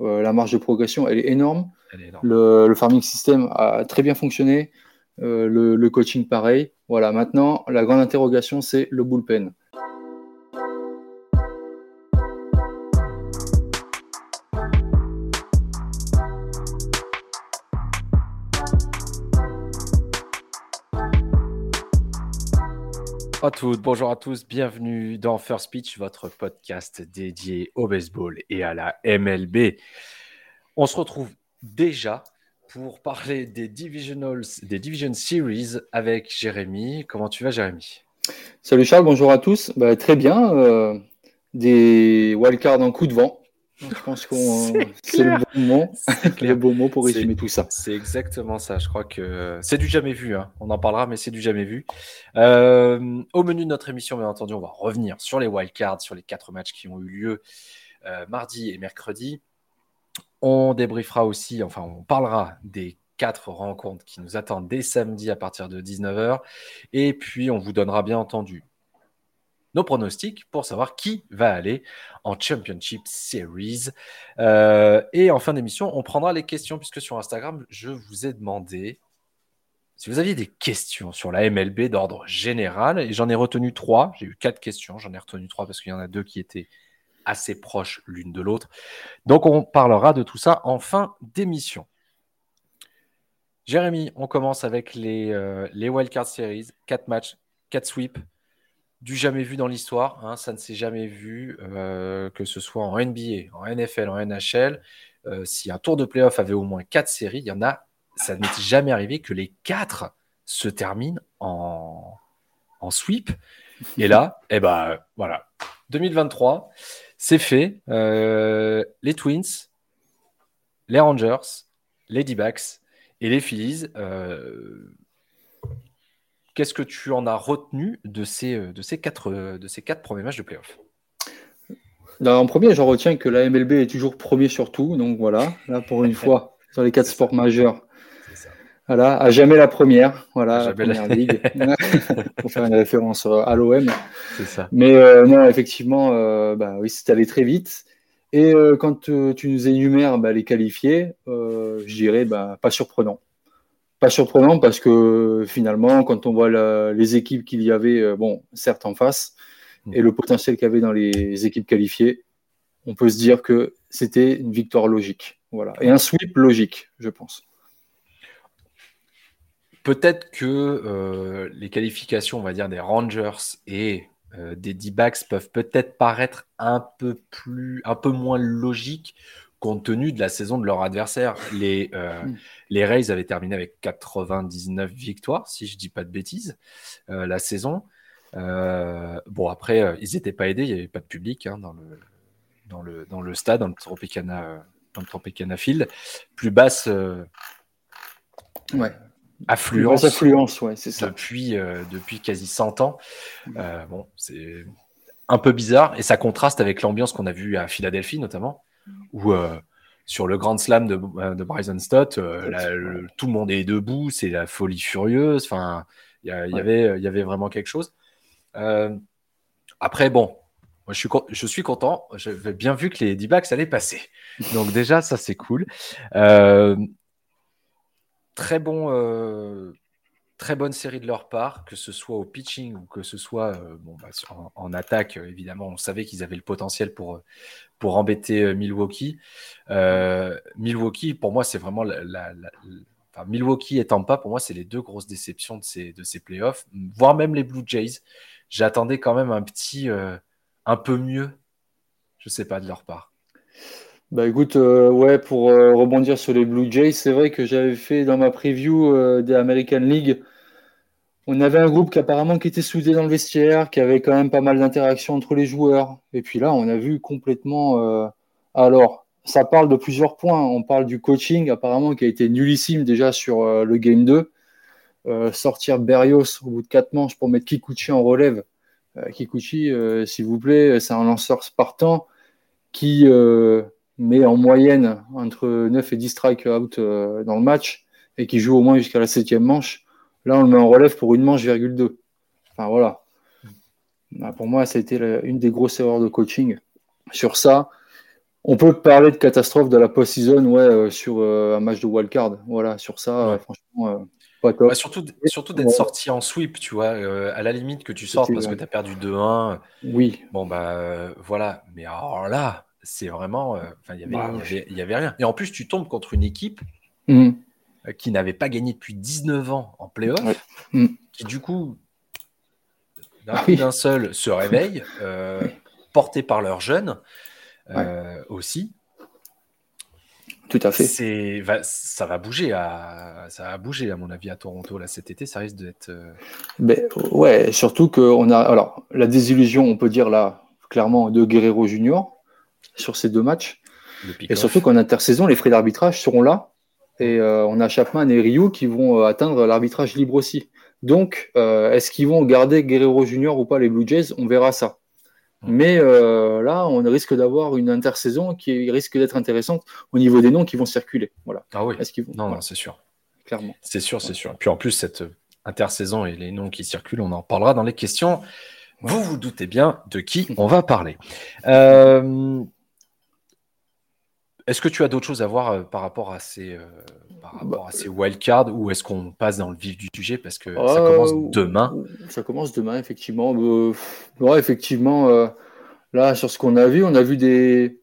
la marge de progression, elle est énorme. Le, farming system a très bien fonctionné. le, le, coaching, pareil. Voilà, maintenant, la grande interrogation, c'est le bullpen. Bonjour à tous, bienvenue dans First Pitch, votre podcast dédié au baseball et à la MLB. On se retrouve déjà pour parler des Divisionals, des Division Series avec Jérémy. Comment tu vas, Jérémy? Salut Charles, bonjour à tous. Bah, très bien. Euh, des wildcards en coup de vent. Je pense que c'est le bon mot, le bon mot pour résumer tout ça. C'est exactement ça. Je crois que c'est du jamais vu. Hein. On en parlera, mais c'est du jamais vu. Euh, au menu de notre émission, bien entendu, on va revenir sur les wildcards, sur les quatre matchs qui ont eu lieu euh, mardi et mercredi. On débriefera aussi, enfin, on parlera des quatre rencontres qui nous attendent dès samedi à partir de 19h. Et puis, on vous donnera bien entendu nos pronostics pour savoir qui va aller en Championship Series. Euh, et en fin d'émission, on prendra les questions puisque sur Instagram, je vous ai demandé si vous aviez des questions sur la MLB d'ordre général. Et j'en ai retenu trois. J'ai eu quatre questions. J'en ai retenu trois parce qu'il y en a deux qui étaient assez proches l'une de l'autre. Donc on parlera de tout ça en fin d'émission. Jérémy, on commence avec les, euh, les Wildcard Series. Quatre matchs, quatre sweeps du jamais vu dans l'histoire. Hein, ça ne s'est jamais vu, euh, que ce soit en NBA, en NFL, en NHL. Euh, si un tour de playoff avait au moins quatre séries, il y en a, ça n'était jamais arrivé que les quatre se terminent en, en sweep. Et là, eh ben voilà, 2023, c'est fait. Euh, les Twins, les Rangers, les D-backs et les Phillies Qu'est-ce que tu en as retenu de ces, euh, de ces, quatre, euh, de ces quatre premiers matchs de playoff? En premier, j'en retiens que la MLB est toujours premier sur tout. Donc voilà, là pour une fois, sur les quatre sports majeurs. Voilà, à jamais la première, voilà, la première ligue, pour faire une référence euh, à l'OM. Mais non, effectivement, bah, oui, c'est allé très vite. Et quand tu nous énumères bah, les qualifiés, je dirais bah, pas surprenant pas surprenant parce que finalement, quand on voit les équipes qu'il y avait, euh, bon, certes en face, mm. et le potentiel qu'il y avait dans les équipes qualifiées, on peut se dire que c'était une victoire logique. Voilà. Et un sweep logique, je pense. Peut-être que euh, les qualifications, on va dire, des Rangers et euh, des D-backs peuvent peut-être paraître un peu plus, un peu moins logiques compte tenu de la saison de leur adversaire. Les, euh, hmm. les Rays avaient terminé avec 99 victoires, si je dis pas de bêtises, euh, la saison. Euh, bon, après, ils n'étaient pas aidés, il n'y avait pas de public hein, dans, le, dans, le, dans le stade, dans le Tropicana, dans le Tropicana Field. Plus basse ouais. affluence, affluence ouais, c'est ça. Depuis, depuis quasi 100 ans. Hmm. bon, c'est un peu bizarre et ça contraste avec l'ambiance qu'on a vue à Philadelphie notamment où euh, sur le Grand Slam de, euh, de Bryson Stott, euh, tout le monde est debout, c'est la folie furieuse. Enfin, il y, avait, y avait vraiment quelque chose. après, bon, moi, je suis, je suis content. J'avais bien vu que les D-backs allaient passer. Donc déjà, ça c'est cool. très bon, Très bonne série de leur part, que ce soit au pitching ou que ce soit euh, bah, en, attaque. Euh, évidemment, on savait qu'ils avaient le potentiel pour, euh, embêter Milwaukee. Milwaukee, pour moi, c'est vraiment Milwaukee et Tampa, pour moi, c'est les deux grosses déceptions de ces, playoffs, voire même les Blue Jays. J'attendais quand même un petit, un peu mieux, je sais pas, de leur part. Bah écoute, ouais, pour rebondir sur les Blue Jays, c'est vrai que j'avais fait dans ma preview des American League on avait un groupe qui apparemment qui était soudé dans le vestiaire, qui avait quand même pas mal d'interactions entre les joueurs. Et puis là, on a vu complètement. Euh, alors, ça parle de plusieurs points. On parle du coaching, apparemment, qui a été nullissime déjà sur euh, le game 2. Euh, sortir Berrios au bout de quatre manches pour mettre Kikuchi en relève. Kikuchi, s'il vous plaît, c'est un lanceur spartan qui met en moyenne entre 9 et 10 strikeouts dans le match et qui joue au moins jusqu'à la septième manche. Là, on le met en relève pour une manche, virgule 2. Enfin, voilà. Bah, pour moi, ça a été une des grosses erreurs de coaching. Sur ça, On peut parler de catastrophe de la post-season ouais, sur un match de wildcard. Voilà, sur ça, franchement, pas top. surtout surtout d'être sorti en sweep, tu vois, à la limite que tu sortes parce que tu as perdu 2-1. Oui. Bon, bah voilà. Mais alors là, c'est vraiment. Il n'y bah, avait, y avait, rien. Et en plus, tu tombes contre une équipe. Mmh. qui n'avait pas gagné depuis 19 ans en playoff, mmh. qui du coup d'un ah seul se réveillent, euh, portés par leurs jeunes euh, aussi. Tout à fait. C'est, ça va bouger à, ça va bouger à mon avis à Toronto là cet été. Ça risque d'être. Euh, ben, ouais, surtout qu'on a, alors la désillusion, on peut dire là clairement de Guerrero Junior sur ces deux matchs. Et surtout qu'en intersaison, les frais d'arbitrage seront là. Et on a Chapman et Ryu qui vont atteindre l'arbitrage libre aussi. Donc, euh, est-ce qu'ils vont garder Guerrero Junior ou pas les Blue Jays? On verra ça. Mais euh, là, on risque d'avoir une intersaison qui risque d'être intéressante au niveau des noms qui vont circuler. Voilà. Ah oui. Est-ce qu'ils vont... Non, non, c'est sûr. Clairement. C'est sûr, c'est sûr. Puis en plus, cette intersaison et les noms qui circulent, on en parlera dans les questions. Vous vous doutez bien de qui on va parler. Euh, est-ce que tu as d'autres choses à voir euh, par rapport à ces, euh, par bah, rapport à ces wildcards ou est-ce qu'on passe dans le vif du sujet parce que ça commence euh, demain? Ça commence demain, effectivement. effectivement, là, sur ce qu'on a vu, on a vu des,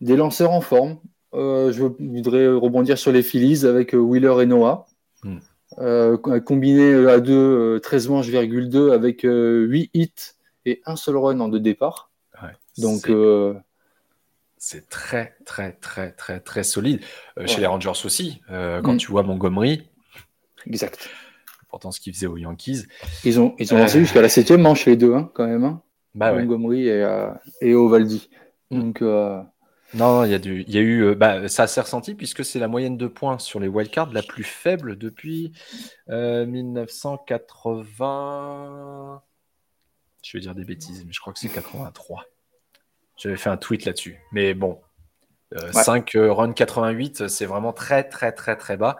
des lanceurs en forme. je voudrais rebondir sur les Phillies avec Wheeler et Noah. Hmm. combiné à 2, 13 manches, 2 avec 8 hits et un seul run en deux départs. Donc, c'est très, très, très, très, très solide. Euh, chez les Rangers aussi, euh, quand mm. tu vois Montgomery. Exact. Pourtant, ce qu'ils faisaient aux Yankees. Ils ont, ils ont lancé euh, jusqu'à la septième manche, les deux, hein, quand même. Hein. Bah Montgomery et, et Ovaldi. Mm. Donc. Non, il y, a du, y a eu. Bah, ça s'est ressenti puisque c'est la moyenne de points sur les wildcards la plus faible depuis 1980. Je vais dire des bêtises, mais je crois que c'est 83. J'avais fait un tweet là-dessus. Mais bon, 5 euh, run 88, c'est vraiment très, très, très, très bas.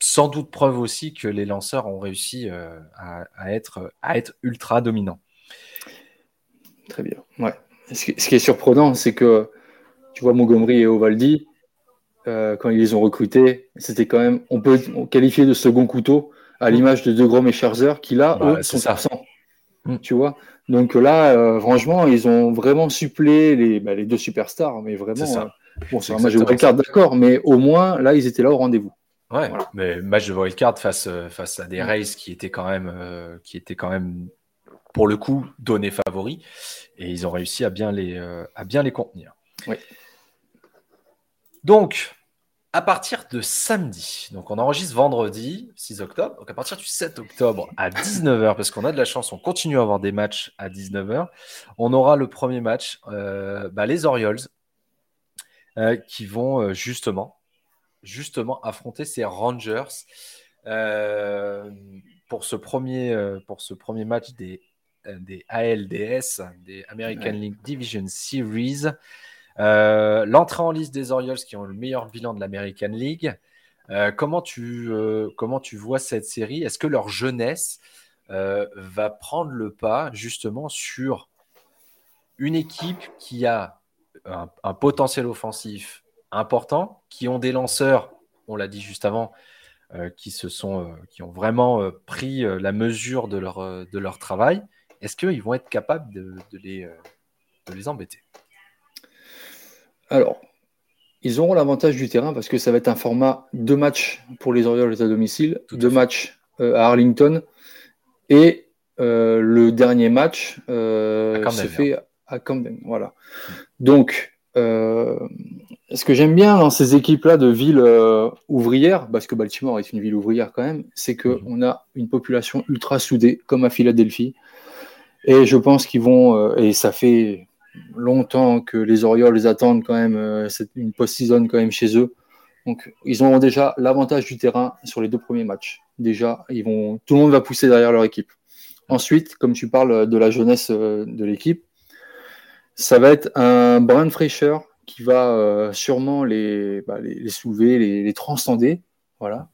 Sans doute preuve aussi que les lanceurs ont réussi euh, à, être, à être ultra dominants. Très bien. Ouais. Ce, qui est surprenant, c'est que tu vois Montgomery et Ovaldi, euh, quand ils les ont recrutés, c'était quand même, on peut qualifier de second couteau à l'image de De Grom et Scherzer, qui là, bah, eux, sont absents. Mm. Tu vois donc là, euh, franchement, ils ont vraiment supplé les, bah, les deux superstars, mais vraiment. Euh, bon, c'est un match de wildcard, d'accord, mais au moins, là, ils étaient là au rendez-vous. Ouais, mais match de wildcard face, euh, face à des Rays qui étaient quand même, qui étaient quand même pour le coup, donnés favoris. Et ils ont réussi à bien les, à bien les contenir. Oui. Donc, à partir de samedi, donc on enregistre vendredi 6 octobre, donc à partir du 7 octobre à 19h, parce qu'on a de la chance, on continue à avoir des matchs à 19h, on aura le premier match, euh, bah, les Orioles, euh, qui vont euh, justement, justement affronter ces Rangers pour, ce premier, pour ce premier match des, des ALDS, des American League Division Series. Euh, l'entrée en liste des Orioles qui ont le meilleur bilan de l'American League. Euh, comment, tu, euh, comment tu vois cette série? Est-ce que leur jeunesse va prendre le pas justement sur une équipe qui a un, potentiel offensif important, qui ont des lanceurs, on l'a dit juste avant, qui, ont vraiment pris la mesure de leur, travail? Est-ce qu'ils vont être capables de, les, de les embêter? Alors, ils auront l'avantage du terrain parce que ça va être un format deux matchs pour les Orioles à domicile, deux matchs euh, à Arlington et euh, le dernier match euh, se fait à Camden. Voilà. Donc, ce que j'aime bien dans ces équipes-là de villes ouvrières, parce que Baltimore est une ville ouvrière quand même, c'est qu'on mhm. a une population ultra soudée, comme à Philadelphie. Et je pense qu'ils vont, et ça fait longtemps que les Orioles les attendent quand même, euh, c'est une post-season quand même chez eux. Donc, ils auront déjà l'avantage du terrain sur les deux premiers matchs. Déjà, tout le monde va pousser derrière leur équipe. Ensuite, comme tu parles de la jeunesse euh, de l'équipe, ça va être un brin de fraîcheur qui va euh, sûrement les, bah, les, soulever, les, les transcender. Voilà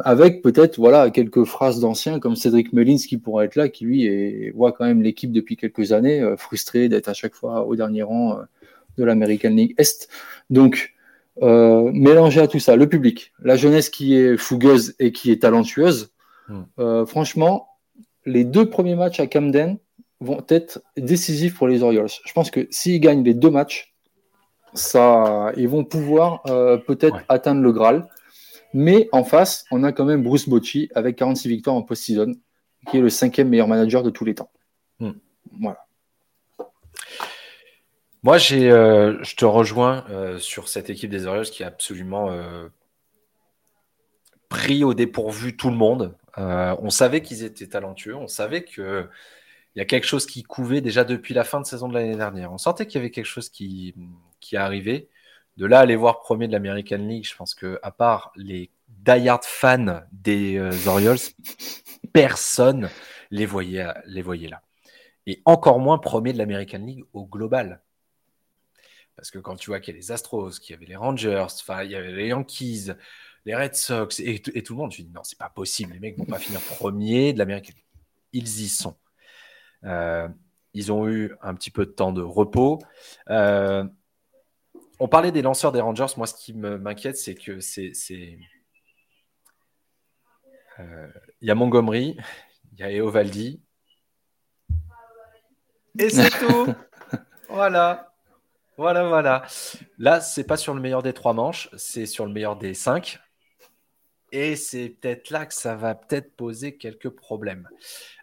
avec peut-être voilà quelques phrases d'anciens comme Cédric Mullins qui pourra être là, qui lui voit quand même l'équipe depuis quelques années, euh, frustré d'être à chaque fois au dernier rang, euh, de l'American League Est. Donc, euh, mélanger à tout ça le public, la jeunesse qui est fougueuse et qui est talentueuse, hmm. euh, franchement, les deux premiers matchs à Camden vont être décisifs pour les Orioles. Je pense que s'ils gagnent les deux matchs, ça, ils vont pouvoir euh, peut-être atteindre le Graal. Mais en face, on a quand même Bruce Bocci avec 46 victoires en post-season, qui est le cinquième meilleur manager de tous les temps. Hmm. Voilà. Moi, j'ai, euh, je te rejoins euh, sur cette équipe des Orioles qui a absolument euh, pris au dépourvu tout le monde. on savait qu'ils étaient talentueux, on savait qu'il y a quelque chose qui couvait déjà depuis la fin de saison de l'année dernière. On sentait qu'il y avait quelque chose qui, qui arrivait. De là, aller voir premier de l'American League, je pense que à part les die-hard fans des Orioles, personne les voyait, les voyait là. Et encore moins premier de l'American League au global. Parce que quand tu vois qu'il y a les Astros, qu'il y avait les Rangers, il y avait les Yankees, les Red Sox et, tout le monde, tu dis non, c'est pas possible, les mecs vont pas finir premier de l'Amérique. Ils y sont. Euh, ils ont eu un petit peu de temps de repos. Euh, on parlait des lanceurs des Rangers. Moi, ce qui m'inquiète, c'est que c'est. Euh, il y a Montgomery, il y a Eovaldi. Et c'est tout. voilà. Voilà, voilà. Là, c'est pas sur le meilleur des trois manches, c'est sur le meilleur des cinq. Et c'est peut-être là que ça va peut-être poser quelques problèmes.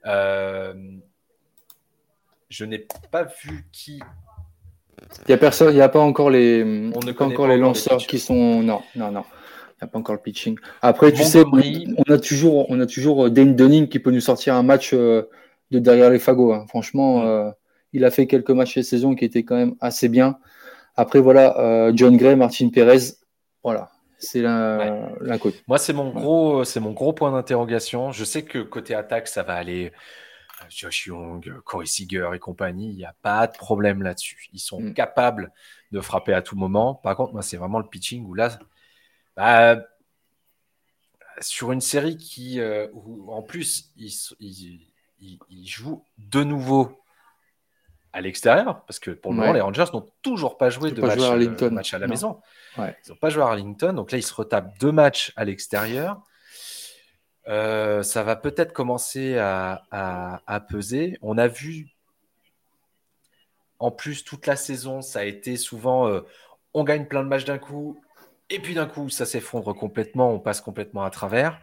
Euh, je n'ai pas vu qui. Il n'y a personne, il n'y a pas encore les, on ne pas encore les lanceurs qui sont. Non, non, non. Il n'y a pas encore le pitching. Après, tu sais, on a toujours, on a toujours Dane Dunning qui peut nous sortir un match euh, de derrière les fagots. Hein. Franchement, euh, il a fait quelques matchs de saison qui étaient quand même assez bien. Après, voilà, euh, John Gray, Martin Perez, voilà, c'est la, côte. Moi, c'est mon, gros, c'est mon gros point d'interrogation. Je sais que côté attaque, ça va aller. Euh, Josh Young, Corey Seager et compagnie, il n'y a pas de problème là-dessus. Ils sont mm. capables de frapper à tout moment. Par contre, moi, c'est vraiment le pitching où là, bah, sur une série qui, euh, où, en plus, ils, ils, jouent de nouveau à l'extérieur, parce que pour le moment, les Rangers n'ont toujours pas joué de match, à, match à la maison. Ils n'ont pas joué à Arlington, donc là, ils se retapent deux matchs à l'extérieur. Euh, ça va peut-être commencer à, peser. On a vu, en plus, toute la saison, ça a été souvent, euh, on gagne plein de matchs d'un coup, et puis d'un coup, ça s'effondre complètement, on passe complètement à travers.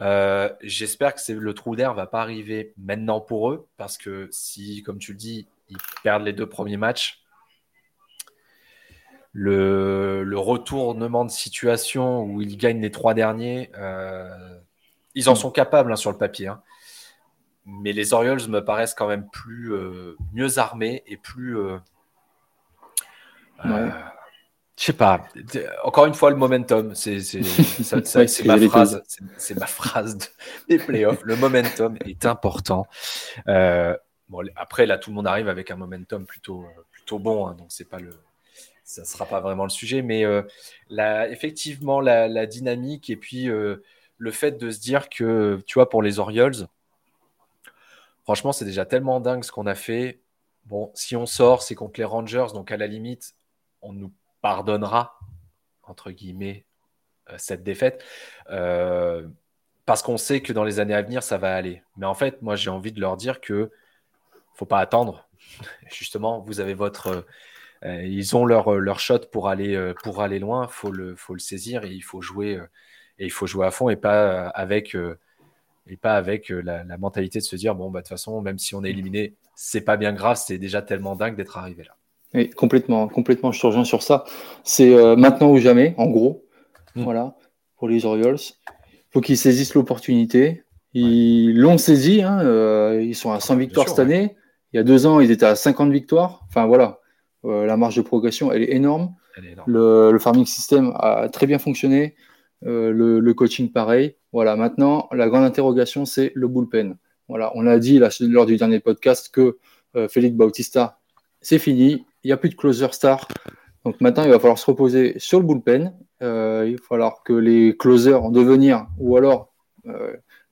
Euh, j'espère que le trou d'air va pas arriver maintenant pour eux, parce que si, comme tu le dis, ils perdent les deux premiers matchs. Le, retournement de situation où ils gagnent les trois derniers, ils en sont capables hein, sur le papier. Hein. Mais les Orioles me paraissent quand même plus euh, mieux armés et plus. Euh, je sais pas. Encore une fois, le momentum, c'est ma phrase. C'est ma phrase des playoffs. Le momentum est important après, là, tout le monde arrive avec un momentum plutôt, euh, plutôt bon, hein, donc c'est pas le, ça ne sera pas vraiment le sujet, mais euh, effectivement, la, dynamique et puis euh, le fait de se dire que, tu vois, pour les Orioles, franchement, c'est déjà tellement dingue ce qu'on a fait. Bon, si on sort, c'est contre les Rangers, donc à la limite, on nous pardonnera, entre guillemets, cette défaite. parce qu'on sait que dans les années à venir, ça va aller. Mais en fait, moi, j'ai envie de leur dire que faut pas attendre. Justement, vous avez votre. Euh, ils ont leur, leur shot pour aller, euh, loin. Il faut le, faut le saisir et il faut jouer, euh, et il faut jouer à fond et pas avec, et pas avec la, mentalité de se dire bon, bah, de toute façon, même si on est éliminé, c'est pas bien grave, c'est déjà tellement dingue d'être arrivé là. Oui, complètement, complètement, je te rejoins sur ça. C'est maintenant ou jamais, en gros. Hmm. Voilà, pour les Orioles. Il faut qu'ils saisissent l'opportunité. Ils l'ont saisi, hein, ils sont à 100 victoires cette année. Il y a deux ans, ils étaient à 50 victoires. Enfin voilà, euh, la marge de progression, elle est énorme. Le, farming system a très bien fonctionné. Euh, le, coaching, pareil. Voilà, maintenant, la grande interrogation, c'est le bullpen. Voilà, on a dit lors du dernier podcast que euh, Félix Bautista, c'est fini. Il n'y a plus de closer star. Donc maintenant, il va falloir se reposer sur le bullpen. il va falloir que les closers en devenir, ou alors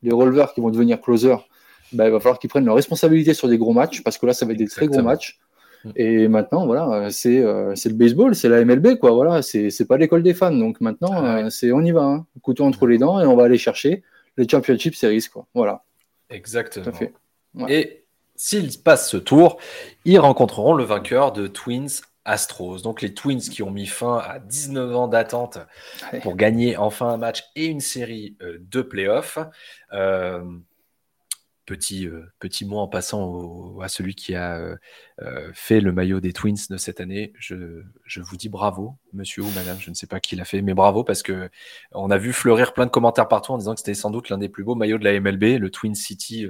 les releveurs qui vont devenir closers, bah, il va falloir qu'ils prennent leurs responsabilités sur des gros matchs, parce que là, ça va être des très gros matchs. Mm. Et maintenant, voilà, c'est le baseball, c'est la MLB, quoi. Voilà, c'est pas l'école des fans. Donc maintenant, ah c'est on y va, hein. couteau entre les dents et on va aller chercher les Championship Series, quoi. Voilà. Exactement. fait. Et s'ils passent ce tour, ils rencontreront le vainqueur de Twins Astros. Donc les Twins qui ont mis fin à 19 ans d'attente pour gagner enfin un match et une série euh, de playoffs. Euh, petit, euh, petit mot en passant à celui qui a fait le maillot des Twins de cette année. Je, je, vous dis bravo, monsieur ou madame, je ne sais pas qui l'a fait, mais bravo parce que on a vu fleurir plein de commentaires partout en disant que c'était sans doute l'un des plus beaux maillots de la MLB, le Twin City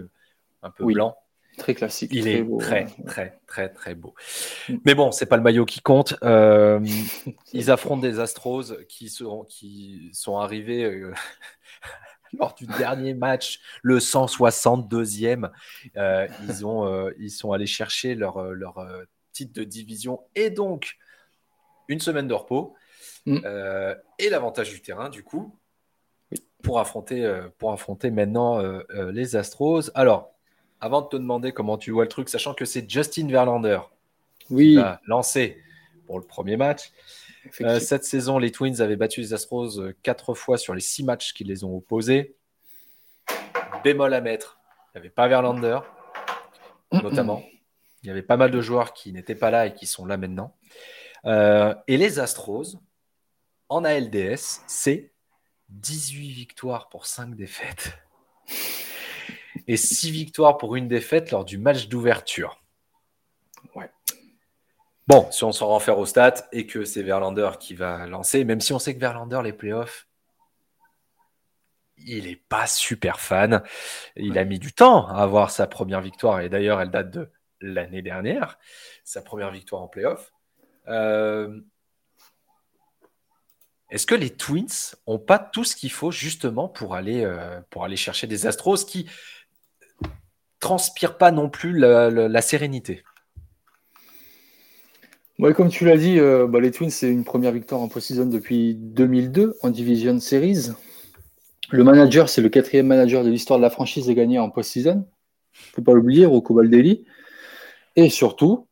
un peu blanc. Très classique. Il est très, très, très, très beau. Mm. Mais bon, c'est pas le maillot qui compte. Euh, ils affrontent des Astros qui sont, qui sont arrivés euh, lors du dernier match, le 162e. Euh, ils, ont, ils sont allés chercher leur, leur titre de division et donc une semaine de repos mm. et l'avantage du terrain, du coup, pour affronter, pour affronter maintenant les Astros. Alors, avant de te demander comment tu vois le truc, sachant que c'est Justin Verlander oui. qui a lancé pour le premier match. Euh, cette saison, les Twins avaient battu les Astros euh, quatre fois sur les six matchs qui les ont opposés. Bémol à mettre, il n'y avait pas Verlander, notamment. Il y avait pas mal de joueurs qui n'étaient pas là et qui sont là maintenant. Euh, et les Astros, en ALDS, c'est 18 victoires pour 5 défaites et 6 victoires pour une défaite lors du match d'ouverture. Bon, si on s'en renferme au stats et que c'est Verlander qui va lancer, même si on sait que Verlander, les playoffs, il n'est pas super fan. Il a mis du temps à avoir sa première victoire et d'ailleurs, elle date de l'année dernière, sa première victoire en playoff. Euh, est-ce que les Twins n'ont pas tout ce qu'il faut justement pour aller, euh, pour aller chercher des Astros qui, transpire pas non plus la, sérénité? Ouais, comme tu l'as dit, euh, bah, les Twins, c'est une première victoire en post-season depuis 2002 en Division Series. Le manager, c'est le quatrième manager de l'histoire de la franchise à gagner en post-season. Il ne faut pas l'oublier, Rocco Baldelli. Et surtout,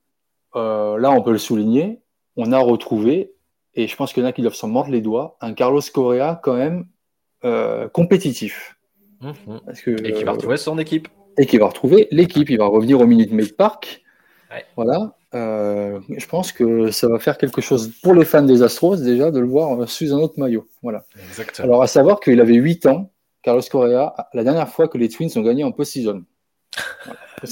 euh, là, on peut le souligner, on a retrouvé, et je pense qu'il y en a qui doivent s'en mordre les doigts, un Carlos Correa quand même euh, compétitif. Mhm. et qui va retrouver son équipe et qui va retrouver l'équipe. Il va revenir au Minute Maid Park. Voilà. Euh, je pense que ça va faire quelque chose pour les fans des Astros déjà de le voir sous un autre maillot. Voilà. Alors à savoir qu'il avait 8 ans, Carlos Correa, la dernière fois que les Twins ont gagné en post-season.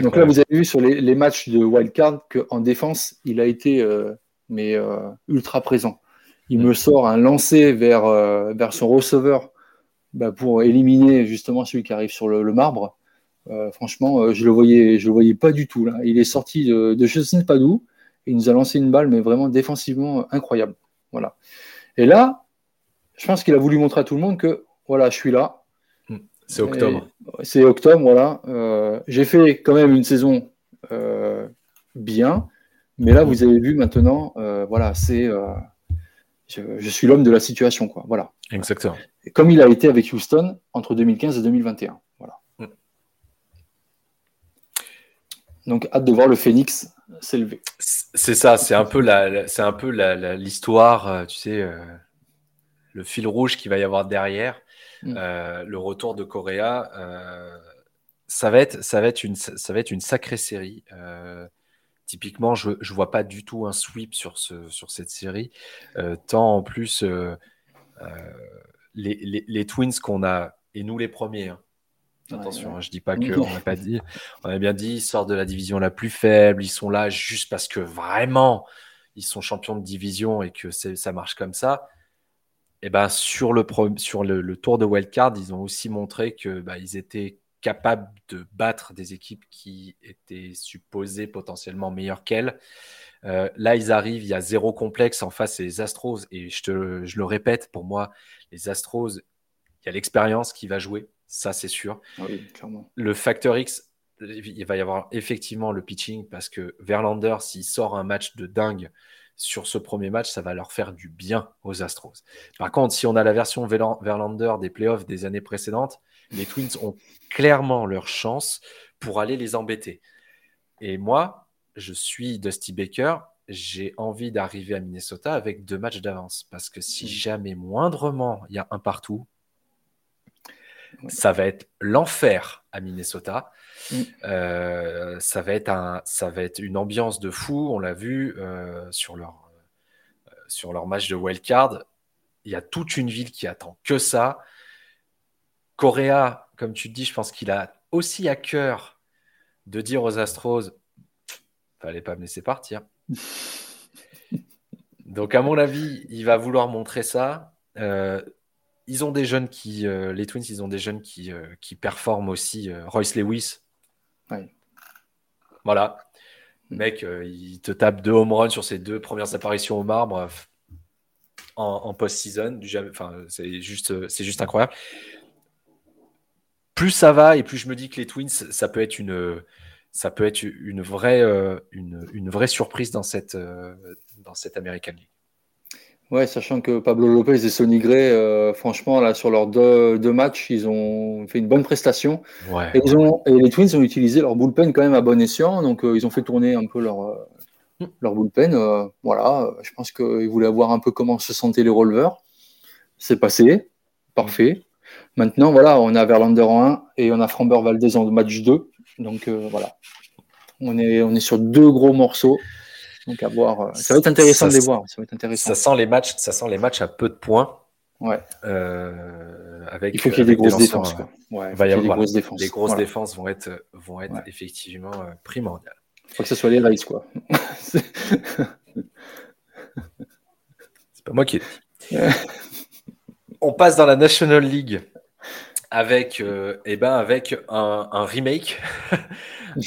Donc là, vous avez vu sur les, matchs de wildcard qu'en défense, il a été euh, mais euh, ultra présent. Il me sort un lancé vers, vers son receveur bah, pour éliminer justement celui qui arrive sur le, marbre. Euh, franchement, euh, je le voyais, je le voyais pas du tout là. Il est sorti de, je ne sais pas d'où. Il nous a lancé une balle, mais vraiment défensivement incroyable. Voilà. Et là, je pense qu'il a voulu montrer à tout le monde que voilà, je suis là. Hmm. C'est octobre. C'est octobre, voilà. Euh, j'ai fait quand même une saison bien, mais là, vous avez vu maintenant, voilà, c'est je, suis l'homme de la situation, quoi. Voilà. Exactement. comme il a été avec Houston entre 2015 et 2021. Voilà. Mm. Donc, hâte de voir le Phoenix s'élever. C'est ça, c'est un peu la, c'est un peu l'histoire, euh, tu sais, euh, le fil rouge qu'il va y avoir derrière, mm. euh, le retour de Correa. ça va être, ça va être une, ça va être une sacrée série. Typiquement, je ne vois pas du tout un sweep sur, ce, sur cette série, euh, tant en plus euh, euh, les, les, Twins qu'on a, et nous les premiers, hein. Attention, hein, je ne dis pas qu'on n'a pas dit, on a bien dit, ils sortent de la division la plus faible, ils sont là juste parce que vraiment, ils sont champions de division et que ça marche comme ça. Et ben sur le, sur le, le tour de wildcard, ils ont aussi montré que bah, ils étaient capable de battre des équipes qui étaient supposées potentiellement meilleures qu'elles. Euh, là, ils arrivent, il y a zéro complexe en face, c'est les Astros. Et je, te, je le répète, pour moi, les Astros, il y a l'expérience qui va jouer, ça c'est sûr. Ah le facteur X, il va y avoir effectivement le pitching parce que Verlander, s'il sort un match de dingue sur ce premier match, ça va leur faire du bien aux Astros. Par contre, si on a la version Verlander des playoffs des années précédentes, les Twins ont clairement leur chance pour aller les embêter. Et moi, je suis Dusty Baker, j'ai envie d'arriver à Minnesota avec deux matchs d'avance. Parce que si mm. jamais moindrement il y a un partout, ça va être l'enfer à Minnesota. Mm. Euh, ça, va être un, ça va être une ambiance de fou. On l'a vu euh, sur, leur, euh, sur leur match de wildcard. Il y a toute une ville qui attend que ça. Correa, comme tu dis, je pense qu'il a aussi à cœur de dire aux Astros fallait pas me laisser partir. Donc, à mon avis, il va vouloir montrer ça. Euh, ils ont des jeunes qui, euh, les Twins, ils ont des jeunes qui, euh, qui performent aussi. Royce Lewis. Voilà. mec, il te tape deux home runs sur ses deux premières apparitions au marbre en, post-season. Enfin, c'est juste, c'est juste incroyable. Plus ça va et plus je me dis que les Twins, ça peut être une, ça peut être une vraie, euh, une, vraie surprise dans cette, euh, dans cette American League. Ouais, sachant que Pablo Lopez et Sonny Gray, euh, franchement, là, sur leurs deux, deux, matchs, ils ont fait une bonne prestation. et, ils ont, et, les Twins ont utilisé leur bullpen quand même à bon escient. Donc, ils ont fait tourner un peu leur, mm. leur bullpen. voilà, je pense qu'ils voulaient voir un peu comment se sentaient les releveurs. C'est passé. Parfait. Maintenant, voilà, on a Verlander en 1 et on a Framber Valdez en match 2. Donc euh, voilà, on est, on est sur deux gros morceaux. Donc à voir. Euh, ça va être intéressant de les voir. Ça va être intéressant. Ça sent les matchs, ça sent les matchs à peu de points. Ouais. Euh, avec, Il faut qu'il y ait des grosses défenses. Ouais, va y avoir, des grosses défenses. Les grosses défenses vont être, vont être effectivement primordiales. Il faut que ce soit les Rays, quoi. C'est pas moi qui ai On passe dans la National League avec, euh, eh ben avec un, remake,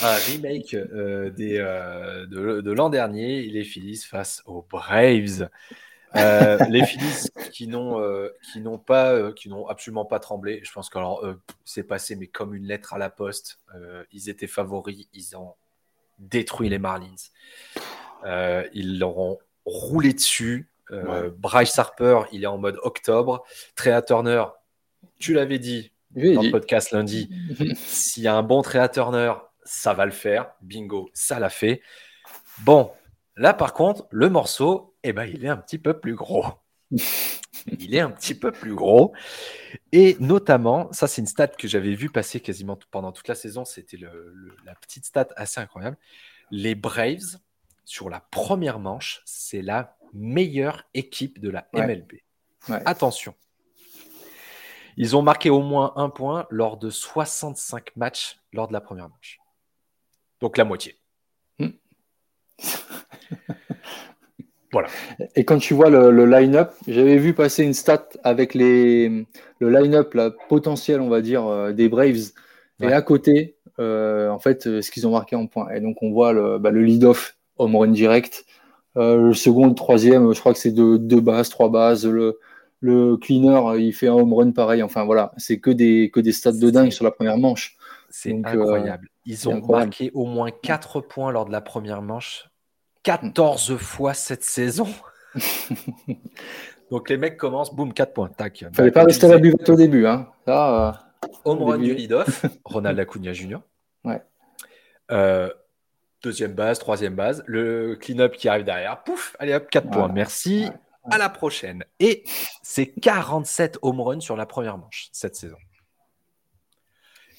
un remake euh, des, euh, de, l'an dernier, les Phillies face aux Braves. les Phillies qui n'ont qui n'ont pas qui n'ont absolument pas tremblé. Je pense que c'est passé mais comme une lettre à la poste. ils étaient favoris, ils ont détruit les Marlins. ils leur ont roulé dessus. Bryce Harper, il est en mode octobre. Trea Turner, tu l'avais dit, dans le podcast lundi. S'il y a un bon Trea Turner, ça va le faire. Bingo, ça l'a fait. Bon, là par contre, le morceau, eh ben, il est un petit peu plus gros. il est un petit peu plus gros. Et notamment, ça c'est une stat que j'avais vu passer quasiment pendant toute la saison, c'était la petite stat assez incroyable. Les Braves, sur la première manche, c'est la meilleure équipe de la MLB. Attention, ils ont marqué au moins un point lors de 65 matchs lors de la première manche. Donc la moitié. Hmm. voilà. Et quand tu vois le, line-up, j'avais vu passer une stat avec les, le line-up potentiel, on va dire, euh, des Braves. Et à côté, euh, en fait, euh, ce qu'ils ont marqué en points. Et donc on voit le, bah, le lead-off home run direct. le second, le troisième, je crois que c'est deux, deux bases, trois bases. Le, le cleaner, il fait un home run pareil. Enfin voilà, c'est que des, que des stats de dingue sur la première manche. C'est euh, incroyable. Ils ont marqué au moins 4 points lors de la première manche. 14 fois cette saison. Donc les mecs commencent, boum, 4 points. Tac. Fallait pas rester à la buvette au début. Hein. Euh, home run du lead-off, Ronald Acuna Jr. Ouais. Euh, deuxième base, troisième base. Le clean-up qui arrive derrière. Pouf, allez hop, 4 points. Merci à la prochaine. Et c'est 47 home runs sur la première manche cette saison.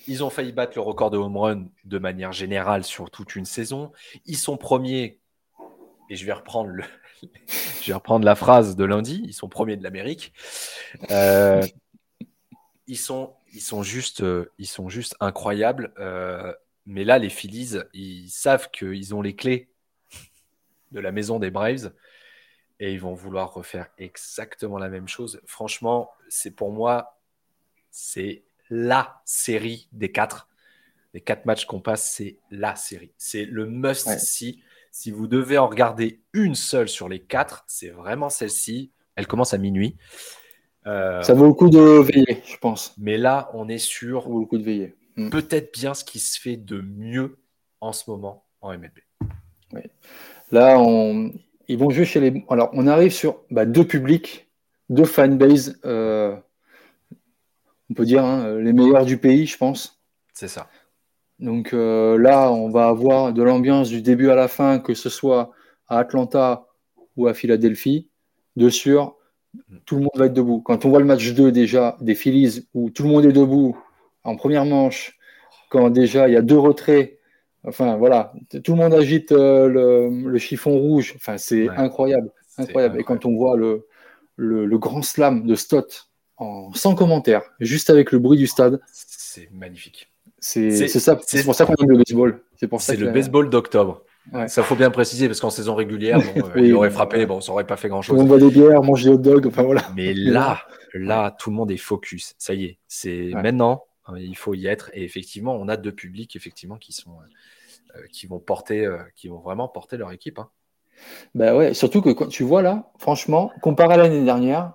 Ils ont failli battre le record de home run de manière générale sur toute une saison. Ils sont premiers, et je vais reprendre, la phrase de lundi, ils sont premiers de l'Amérique. Euh, ils, sont, ils, juste, euh, ils sont juste incroyables. Euh, mais là, les Phillies, ils savent qu'ils ont les clés de la maison des Braves et ils vont vouloir refaire exactement la même chose. Franchement, c'est pour moi, c'est la série des quatre. Les quatre matchs qu'on passe, c'est la série. C'est le must-see. Si vous devez en regarder une seule sur les quatre, c'est vraiment celle-ci. Elle commence à minuit. Euh, ça vaut le coup de veiller, je pense. Mais là, on est sur le coup de veiller. Hmm. peut-être bien ce qui se fait de mieux en ce moment en MLB. Là, on, ils vont jouer chez les. Alors, on arrive sur bah, deux publics, deux fanbases, euh, on peut dire hein, les meilleurs du pays, je pense. C'est ça. Donc là, on va avoir de l'ambiance du début à la fin, que ce soit à Atlanta ou à Philadelphie. De sûr, tout le monde va être debout. Quand on voit le match 2 déjà des Phillies où tout le monde est debout en première manche, quand déjà il y a deux retraits, enfin voilà, tout le monde agite euh, le, chiffon rouge, enfin c'est incroyable, incroyable. Et quand on voit le, le, grand slam de Stott en, sans commentaire, juste avec le bruit du stade, c'est magnifique. C'est ça, c'est pour ça qu'on aime le baseball. C'est le baseball d'octobre. Ça faut bien préciser parce qu'en saison régulière, euh, il aurait frappé, bon, ça aurait pas fait grand chose. On voit des bières, mange des hot dogs, enfin voilà. Mais là, là, tout le monde est focus. Ça y est, c'est maintenant, hein, il faut y être. Et effectivement, on a deux publics effectivement qui sont, euh, qui vont porter, euh, qui vont vraiment porter leur équipe. Hein. Bah ouais, surtout que quand tu vois là, franchement, comparé à l'année dernière,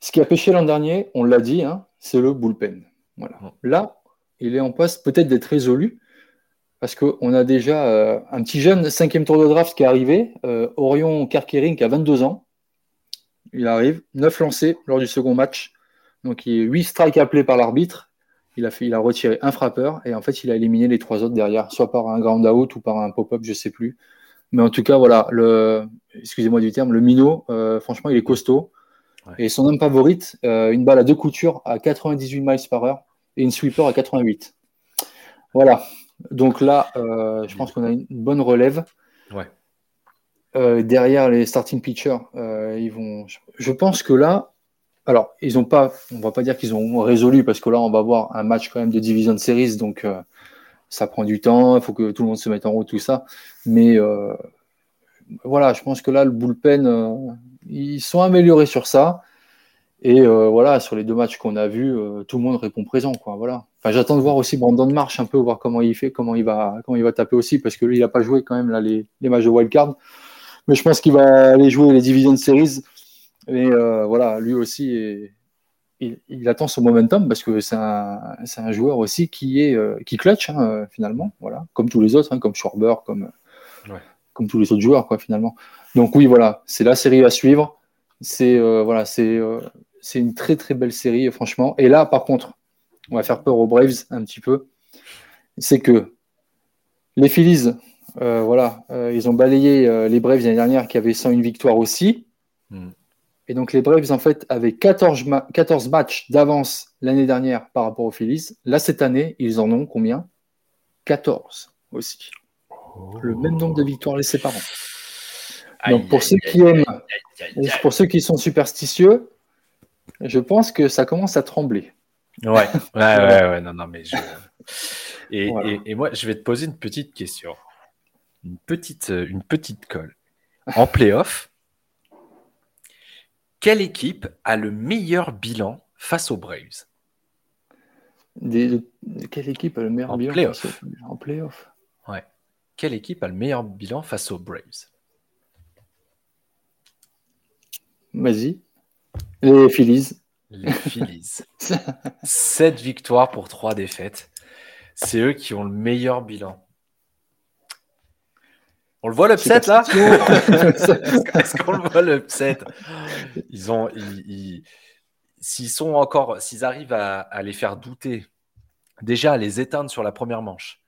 ce qui a pêché l'an dernier, on l'a dit, hein, c'est le bullpen. Voilà. Là, il est en poste peut-être d'être résolu parce qu'on a déjà euh, un petit jeune cinquième tour de draft qui est arrivé, euh, Orion Kerkering, qui a 22 ans. Il arrive, 9 lancés lors du second match. Donc il y a 8 strikes appelés par l'arbitre. Il a, fait, il a retiré un frappeur et en fait il a éliminé les trois autres derrière, soit par un ground out ou par un pop-up, je ne sais plus. Mais en tout cas, voilà, le, excusez-moi du terme, le minot, euh, franchement, il est costaud. Et son homme favorite, une balle à deux coutures à 98 miles par heure et une sweeper à 88. Voilà, donc là, euh, je pense qu'on a une bonne relève. Euh, derrière les starting pitchers, euh, ils vont. Je pense que là, alors ils ont pas, on va pas dire qu'ils ont résolu parce que là, on va avoir un match quand même de division de series, donc ça prend du temps. Il faut que tout le monde se mette en route, tout ça. Mais voilà, je pense que là, le bullpen, ils sont améliorés sur ça. Et voilà, sur les deux matchs qu'on a vus, tout le monde répond présent, j'attends de voir aussi Brandon Marsh un peu, voir comment il fait, comment il va, comment il va taper aussi, parce que lui, il n'a pas joué quand même là, les, les matchs de wildcard. Mais je pense qu'il va aller jouer les divisions de series. Et euh, voilà, lui aussi, il, attend son momentum parce que c'est un, un, joueur aussi qui est euh, qui clutch hein, finalement, voilà, comme tous les autres, hein, comme Schwarber, comme, comme tous les autres joueurs, quoi, finalement. Donc oui, voilà, c'est la série à suivre. C'est euh, voilà, c'est c'est une très très belle série, franchement. Et là, par contre, on va faire peur aux Braves un petit peu, c'est que les Phillies, euh, voilà, euh, ils ont balayé euh, les Braves l'année dernière qui avaient 101 victoires aussi. Hmm. Et donc les Braves, en fait, avaient 14, 14 matchs d'avance l'année dernière par rapport aux Phillies. Là, cette année, ils en ont combien? 14 aussi. Le même nombre de victoires les séparant. Donc pour ceux qui aiment, pour ceux qui sont superstitieux, je pense que ça commence à trembler. Ouais, ouais, ouais, ouais, non, non, mais je... et, et, moi, je vais te poser une petite question. Une petite, euh, une petite colle. En playoff, quelle équipe a le meilleur bilan face aux Braves? Quelle équipe a le meilleur en bilan playoff. En playoff? Ouais. Quelle équipe a le meilleur bilan face aux Braves? Vas-y. Les Phillies. Les Phillies. 7 victoires pour 3 défaites. C'est eux qui ont le meilleur bilan. On le voit l'upset là Est-ce qu'on le voit l'upset Ils ont, s'ils sont encore, s'ils arrivent à, à, les faire douter, déjà à les éteindre sur la première manche,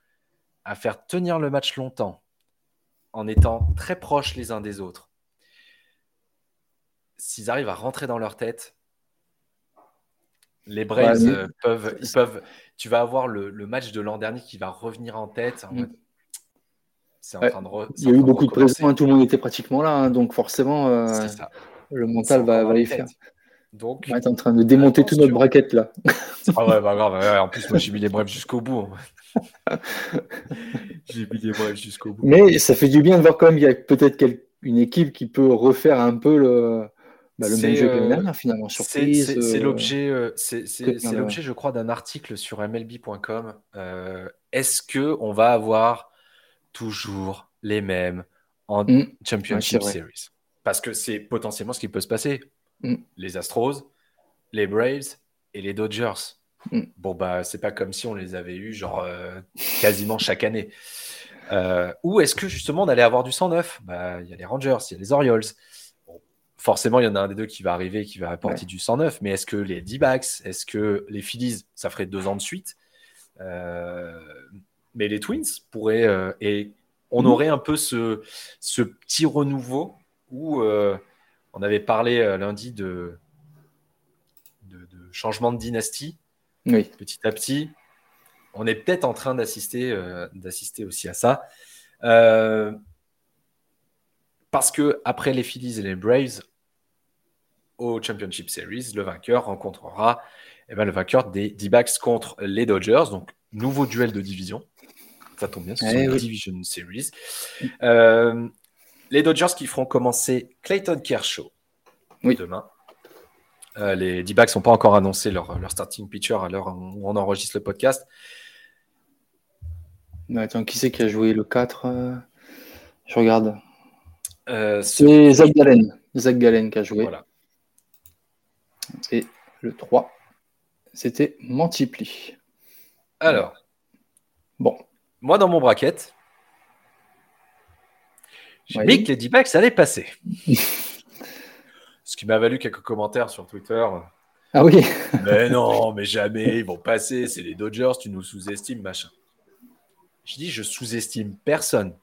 à faire tenir le match longtemps, en étant très proches les uns des autres, s'ils arrivent à rentrer dans leur tête, les Braves euh, peuvent, ils peuvent. Tu vas avoir le, match de l'an dernier qui va revenir en tête. Mm. C'est en train de. il y a eu beaucoup de présents, hein, tout le monde était pratiquement là, hein, donc forcément, euh, le mental va, va y faire. Donc, on est en train de démonter toute notre braquette là. ah ouais, bah grave. en plus, moi j'ai mis les Braves jusqu'au bout. Hein. j'ai mis les Braves jusqu'au bout. Mais ça fait du bien de voir quand même qu'il y a peut-être une équipe qui peut refaire un peu le, bah, le même jeu que euh, finalement. Surprise. C'est euh, l'objet, euh, c'est l'objet, je crois, d'un article sur MLB.com. Est-ce que on va avoir toujours les mêmes en mmh. Championship Series Parce que c'est potentiellement ce qui peut se passer. Mmh. Les Astros, les Braves et les Dodgers. Mmh. Bon, bah, c'est pas comme si on les avait eus, genre, quasiment chaque année. ou est-ce que justement on allait avoir du 109 bah, Il y a les Rangers, il y a les Orioles forcément, il y en a un des deux qui va arriver qui va apporter du 109, mais est-ce que les D-backs, est-ce que les Phillies, ça ferait deux ans de suite? Mais les Twins pourraient. et on mhm. aurait un peu ce, ce petit renouveau où on avait parlé lundi de, de, changement de dynastie. Oui. Petit à petit, on est peut-être en train d'assister d'assister aussi à ça. Euh, parce que après les Phillies et les Braves, au Championship Series, le vainqueur rencontrera eh ben, le vainqueur des D-backs contre les Dodgers. Donc, nouveau duel de division. Ça tombe bien, c'est une Division Series. Euh, les Dodgers qui feront commencer Clayton Kershaw demain. Euh, les D-backs n'ont pas encore annoncé leur, starting pitcher à l'heure où on enregistre le podcast. attends, qui c'est qui a joué le 4 euh, Je regarde. Euh, c'est Zach Gallen. Zach Gallen qui a joué. Voilà. Et le 3, c'était Mantipli. Alors. Bon. Moi, dans mon bracket, j'ai mis que les D-backs allaient passer. Ce qui m'a valu quelques commentaires sur Twitter. Ah oui Mais non, mais jamais, ils vont passer, c'est les Dodgers, tu nous sous-estimes, machin. Je dis, je sous-estime personne.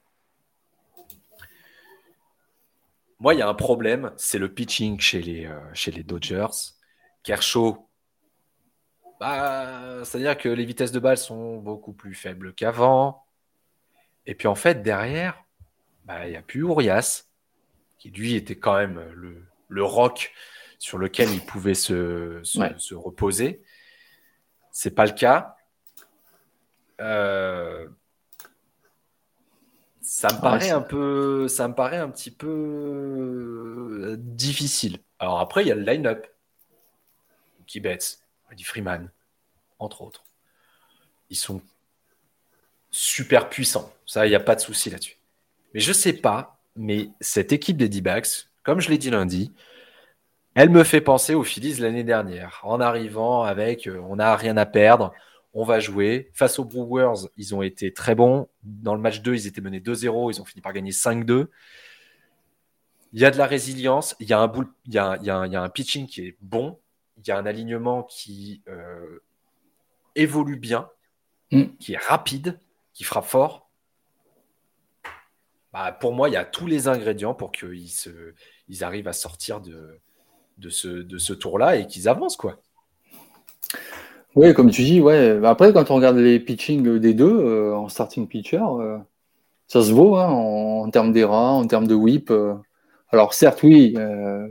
Moi, il y a un problème, c'est le pitching chez les, euh, chez les Dodgers. Kershaw, bah, c'est-à-dire que les vitesses de balle sont beaucoup plus faibles qu'avant. Et puis en fait, derrière, bah, il n'y a plus Urias, qui lui était quand même le, le rock sur lequel il pouvait se, se, reposer. C'est pas le cas. Euh, ça me paraît un peu, ça me paraît un petit peu euh, difficile. Alors après, il y a le line-up. Qui bête, Eddie Freeman, entre autres. Ils sont super puissants. Ça, il n'y a pas de souci là-dessus. Mais je sais pas, mais cette équipe des D-backs, comme je l'ai dit lundi, elle me fait penser aux Phillies l'année dernière, en arrivant avec euh, on n'a rien à perdre, on va jouer. Face aux Brewers, ils ont été très bons. Dans le match 2, ils étaient menés 2-0, ils ont fini par gagner 5-2. Il y a de la résilience, il y a un, pitching qui est bon, il y a un alignement qui euh, évolue bien, mm. qui est rapide, qui frappe fort. Bah, pour moi, il y a tous les ingrédients pour qu'ils ils arrivent à sortir de, de ce, de ce tour-là et qu'ils avancent. quoi. Oui, comme tu dis, ouais. Après, quand on regarde les pitchings des deux euh, en starting pitcher, euh, ça se vaut hein, en, termes d'ERA, en termes de whip. Euh. Alors, certes, oui,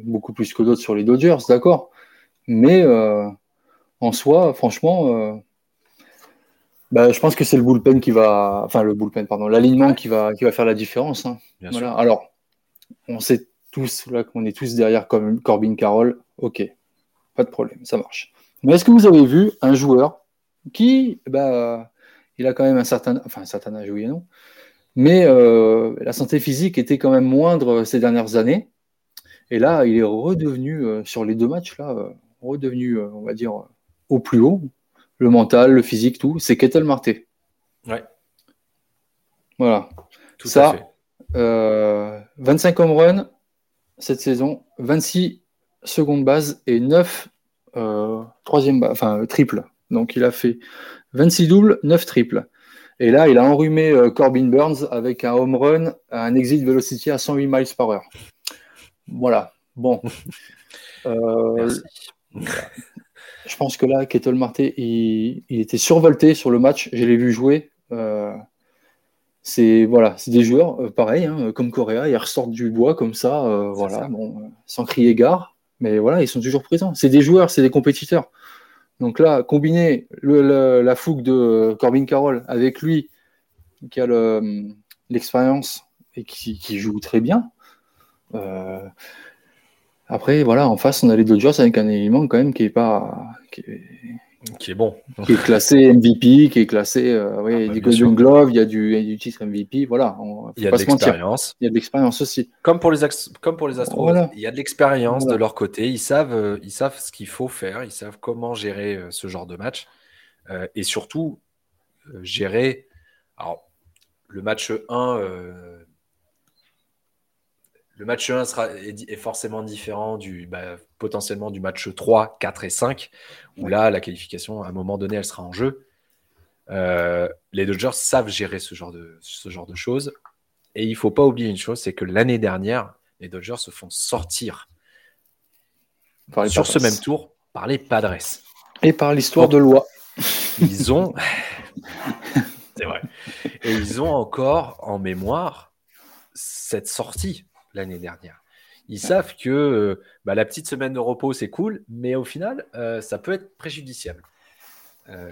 beaucoup plus que d'autres sur les Dodgers, d'accord. Mais en soi, franchement, bah, je pense que c'est le bullpen qui va. Enfin, le bullpen, pardon, l'alignement qui va, qui va faire la différence. Hein. Voilà. Alors, on sait tous là qu'on est tous derrière comme Corbin Carroll. Ok, pas de problème, ça marche. Mais est-ce que vous avez vu un joueur qui, bah, il a quand même un certain, enfin un certain âge, oui et non, mais euh, la santé physique était quand même moindre ces dernières années. Et là, il est redevenu, euh, sur les deux matchs, là, euh, redevenu, on va dire, au plus haut. Le mental, le physique, tout. C'est Ketel Marté. Ouais. Voilà. Tout Ça, à 25 home runs cette saison, 26 secondes bases et 9 euh, troisième, enfin triple. Donc il a fait 26 doubles, 9 triples. Et là, il a enrhumé euh, Corbin Burns avec un home run, un exit velocity à 108 miles par heure. Voilà. Bon. Euh, je pense que là, Kettle Marté, il, était survolté sur le match. Je l'ai vu jouer. c'est voilà, c'est des joueurs pareil, hein, comme Correa, ils ressortent du bois comme ça, voilà, Bon, sans crier gare mais voilà, ils sont toujours présents. C'est des joueurs, c'est des compétiteurs. Donc là, combiner la fougue de Corbin Carroll avec lui, qui a l'expérience et qui, joue très bien. Euh, après, voilà, en face, on a les Dodgers avec un élément quand même qui est pas, qui est bon. Qui est classé MVP, qui est classé, euh, oui, ah, bah, du Golden Glove, il y, a du, du titre MVP, voilà. il y a de l'expérience. Il y a de l'expérience aussi. Comme pour les, comme pour les Astros, il y a de l'expérience de leur côté. Ils savent, euh, ils savent ce qu'il faut faire, ils savent comment gérer euh, ce genre de match. et surtout, gérer. Alors, le match 1 le match 1 sera, est, forcément différent du, bah, potentiellement du match 3, 4 et 5, où là, la qualification, à un moment donné, elle sera en jeu. Euh, les Dodgers savent gérer ce genre de, ce genre de choses. Et il ne faut pas oublier une chose, c'est que l'année dernière, les Dodgers se font sortir sur ce même tour par les Padres. Et par l'histoire de loi. Ils ont. c'est vrai. Et ils ont encore en mémoire cette sortie l'année dernière. Ils savent que euh, bah, la petite semaine de repos, c'est cool, mais au final, euh, ça peut être préjudiciable. Euh,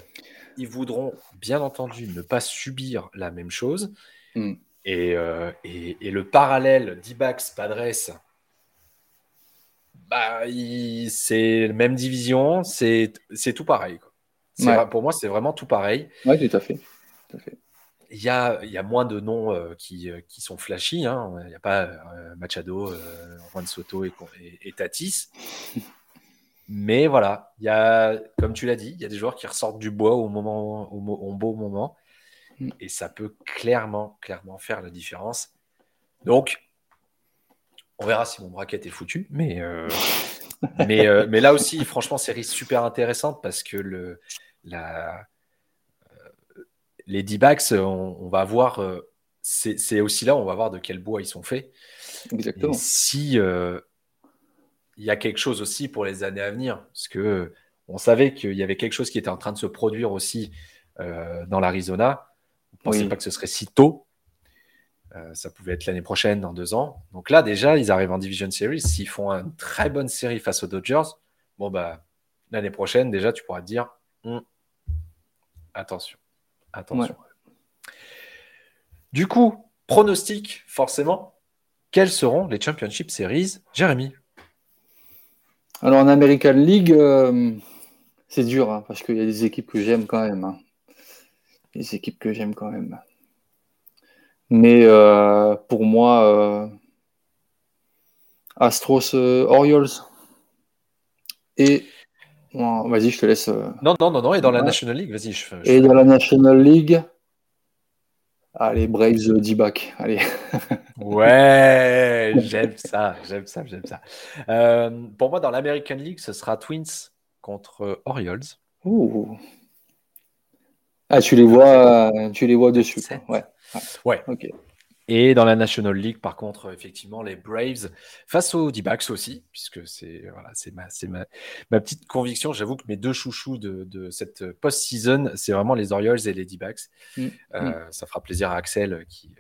ils voudront, bien entendu, ne pas subir la même chose. Hmm. Et, et, le parallèle d'Ibax Padres, bah, c'est la même division, c'est tout pareil. Pour moi, c'est vraiment tout pareil. Oui, tout à fait. Tout à fait. Il y a, y a moins de noms euh, qui, euh, qui, sont flashy. Hein. Il n'y a pas euh, Machado, Juan Soto et, et, Tatis. Mais voilà, il y a, comme tu l'as dit, il y a des joueurs qui ressortent du bois au, moment, au, beau moment. Mm. Et ça peut clairement, clairement faire la différence. Donc, on verra si mon bracket est foutu. Mais, mais, mais là aussi, franchement, série super intéressante parce que le, la, les D-backs, on, va voir. Euh, c'est aussi là, on va voir de quel bois ils sont faits. Exactement. si euh, il y a quelque chose aussi pour les années à venir, parce que on savait qu'il y avait quelque chose qui était en train de se produire aussi euh, dans l'Arizona. On ne pensait pas que ce serait si tôt. ça pouvait être l'année prochaine, dans deux ans. Donc là, déjà, ils arrivent en Division Series. S'ils font une très bonne série face aux Dodgers, bon, bah, l'année prochaine, déjà, tu pourras te dire hum, attention. Attention. Du coup, pronostic, forcément, quelles seront les Championship Series Jérémy? Alors en American League, euh, c'est dur, hein, parce qu'il y a des équipes que j'aime quand même. Hein. Des équipes que j'aime quand même. Mais euh, pour moi, euh, Astros Orioles et vas-y, je te laisse. Euh, non, non, non, non, et dans la National League, vas-y. Je, Et dans la National League, allez, Braves euh, D-back, allez. ouais, j'aime ça, j'aime ça, j'aime ça. Euh, pour moi, dans l'American League, ce sera Twins contre Orioles. Ouh. Ah, tu les vois, tu les vois dessus. Ouais. Ouais. Ok. Et dans la National League, par contre, effectivement, les Braves face aux D-backs aussi, puisque c'est voilà, c'est ma, ma, ma, petite conviction. J'avoue que mes deux chouchous de, de cette post-season, c'est vraiment les Orioles et les D-backs. Mm, euh, mm. Ça fera plaisir à Axel qui,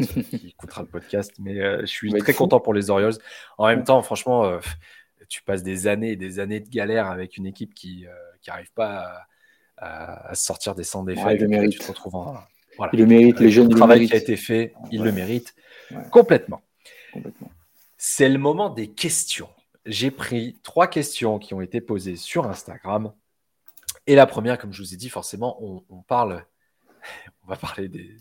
euh, qui, écoutera le podcast, mais euh, je suis très content pour les Orioles. En même temps, franchement, tu passes des années et des années de galère avec une équipe qui n'arrive pas à, à, sortir des 100 défaites. Ouais, tu te retrouves en, il le mérite, les jeunes. Le travail qui a été fait, il le mérite complètement. C'est le moment des questions. J'ai pris trois questions qui ont été posées sur Instagram. Et la première, comme je vous ai dit, forcément, on, parle, on va parler des,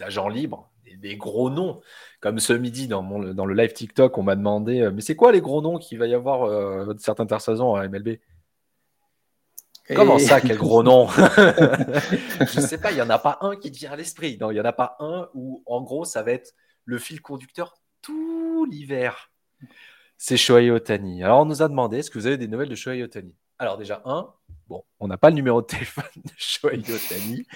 agents libres, des, gros noms. Comme ce midi dans, mon, dans le live TikTok, on m'a demandé, euh, mais c'est quoi les gros noms qu'il va y avoir euh, certaines intersaison à MLB Comment ça, quel gros nom Je ne sais pas, il n'y en a pas un qui te vient à l'esprit. Non, il n'y en a pas un où, en gros, ça va être le fil conducteur tout l'hiver. C'est Shohei Otani. Alors, on nous a demandé est-ce que vous avez des nouvelles de Shohei Otani? Alors, déjà, un, bon, on n'a pas le numéro de téléphone de Shohei Otani.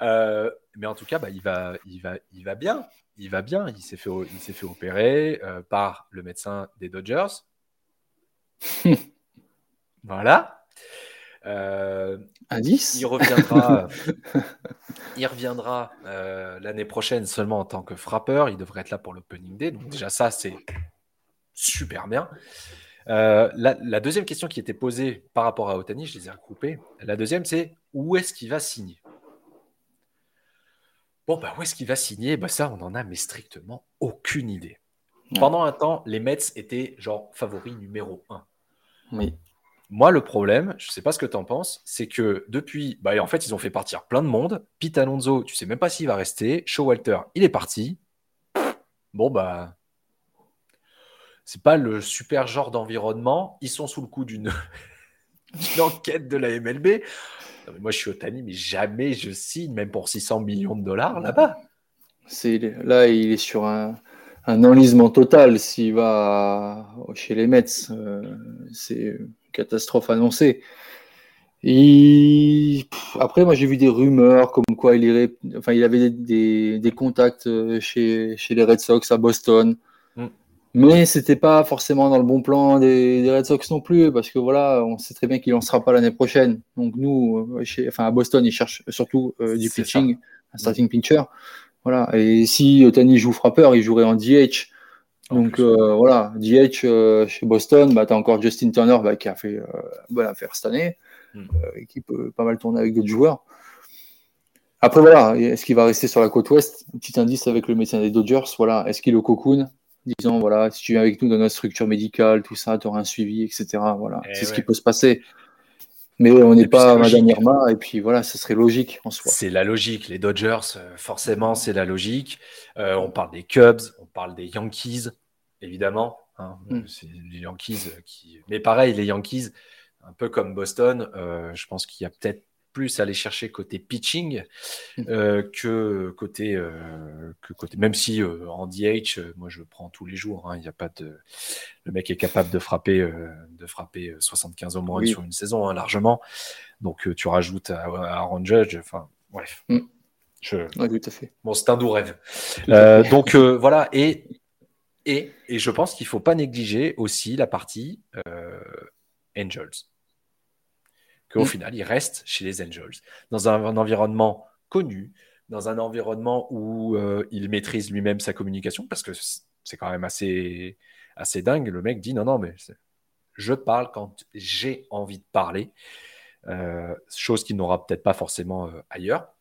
Euh, mais en tout cas, bah, il, va, il, va, il va bien. Il va bien. Il s'est fait, il s'est fait opérer euh, par le médecin des Dodgers. voilà. Euh, Indice Il reviendra, il reviendra euh, l'année prochaine seulement en tant que frappeur. Il devrait être là pour l'opening day. Donc déjà ça, c'est super bien. Euh, la, deuxième question qui était posée par rapport à Otani, je les ai recoupées. La deuxième, c'est où est-ce qu'il va signer? Bon, bah, où est-ce qu'il va signer? Bah, Ça, on en a mais strictement aucune idée. Pendant un temps, les Mets étaient genre favoris numéro un. Oui. Moi, le problème, je ne sais pas ce que tu en penses, c'est que depuis, bah, en fait, ils ont fait partir plein de monde. Pete Alonso, tu sais même pas s'il va rester. Showalter, il est parti. Bon, bah, c'est pas le super genre d'environnement. Ils sont sous le coup d'une enquête de la MLB. moi, je suis au Tani, mais jamais je signe, même pour 600 millions de dollars là-bas. Là, il est sur un, enlisement total s'il va chez les Mets. Euh, c'est catastrophe annoncée. Et après, moi, j'ai vu des rumeurs comme quoi il irait, enfin, il avait des, des, contacts euh, chez, chez, les Red Sox à Boston. Mm. Mais c'était pas forcément dans le bon plan des, des, Red Sox non plus, parce que voilà, on sait très bien qu'il en sera pas l'année prochaine. Donc nous, euh, chez, enfin à Boston, ils cherchent surtout euh, du pitching, un starting mm. pitcher. Voilà. Et si Otani joue frappeur, il jouerait en DH. Donc voilà, DH chez Boston, bah, tu as encore Justin Turner bah, qui a fait bonne affaire cette année. Hmm. Euh, qui peut pas mal tourner avec d'autres joueurs. Après, voilà, est-ce qu'il va rester sur la côte ouest? Un petit indice avec le médecin des Dodgers, voilà, est-ce qu'il est au cocoon Disant, voilà, si tu viens avec nous dans notre structure médicale, tout ça, tu auras un suivi, etc. Voilà, eh c'est ce qui peut se passer. Mais on n'est pas Madame Irma, et puis voilà, ce serait logique en soi. C'est la logique. Les Dodgers, euh, forcément, c'est la logique. Euh, on parle des Cubs, on parle des Yankees, évidemment. Hein. Hmm. C'est les Yankees qui. Mais pareil, les Yankees, un peu comme Boston, euh, je pense qu'il y a peut-être plus à aller chercher côté pitching mm. euh, que, côté, euh, que côté. Même si en DH, moi je prends tous les jours. Hein, il y a pas de. Le mec est capable de frapper, de frapper 75 au moins sur une saison hein, largement. Donc tu rajoutes à, Aaron Judge. Enfin bref. Mm. Je... tout à fait. Bon, c'est un doux rêve. donc voilà et et, et je pense qu'il ne faut pas négliger aussi la partie Angels qu'au mm. final, il reste chez les Angels, dans un, environnement connu, dans un environnement où euh, il maîtrise lui-même sa communication, parce que c'est quand même assez, assez dingue. Le mec dit non, non, mais je parle quand j'ai envie de parler, euh, chose qu'il n'aura peut-être pas forcément euh, ailleurs.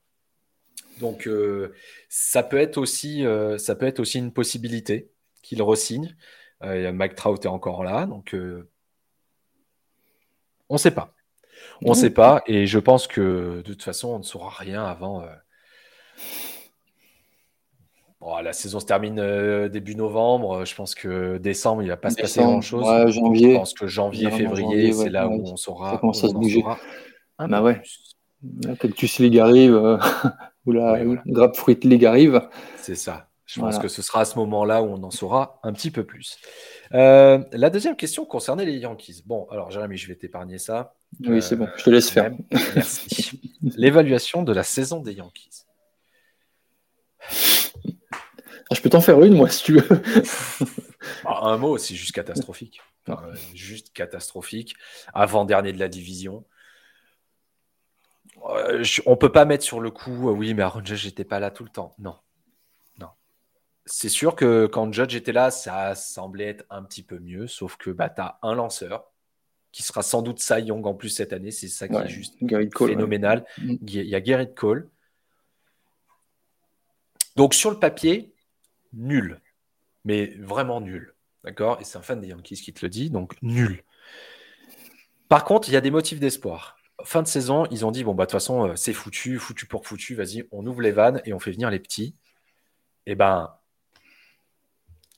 Donc, ça, peut être aussi, ça peut être aussi une possibilité qu'il resigne. Mike Trout est encore là, donc on ne sait pas. On ne sait pas. Et je pense que de toute façon, on ne saura rien avant. Euh, la saison se termine euh, début novembre. Je pense que décembre, il ne va pas se passer grand-chose. janvier. Je pense que janvier, février, c'est là où on saura. Ça commence à se bouger. bah ouais. Cactus League arrive, euh, ou la ouais, Grapefruit League arrive. C'est ça. Je pense que ce sera à ce moment-là où on en saura un petit peu plus. la deuxième question concernait les Yankees. Bon, alors Jérémy, je vais t'épargner ça. Oui, c'est bon, je te laisse faire. Merci. L'évaluation de la saison des Yankees. Ah, je peux t'en faire une, moi, si tu veux. Ah, un mot, c'est juste catastrophique. juste catastrophique. Avant-dernier de la division. Euh, on peut pas mettre sur le coup, euh, oui, mais Aaron Judge n'était pas là tout le temps. Non. C'est sûr que quand Judge était là, ça semblait être un petit peu mieux, sauf que bah, tu as un lanceur qui sera sans doute Cy Young en plus cette année. C'est ça qui est juste phénoménal. Mm. Il y a Garrett Cole. Donc sur le papier, nul. Mais vraiment nul. D'accord? Et c'est un fan des Yankees qui te le dit, donc nul. Par contre, il y a des motifs d'espoir. Fin de saison, ils ont dit bon, bah de toute façon, euh, c'est foutu, foutu pour foutu, vas-y, on ouvre les vannes et on fait venir les petits. Et eh ben.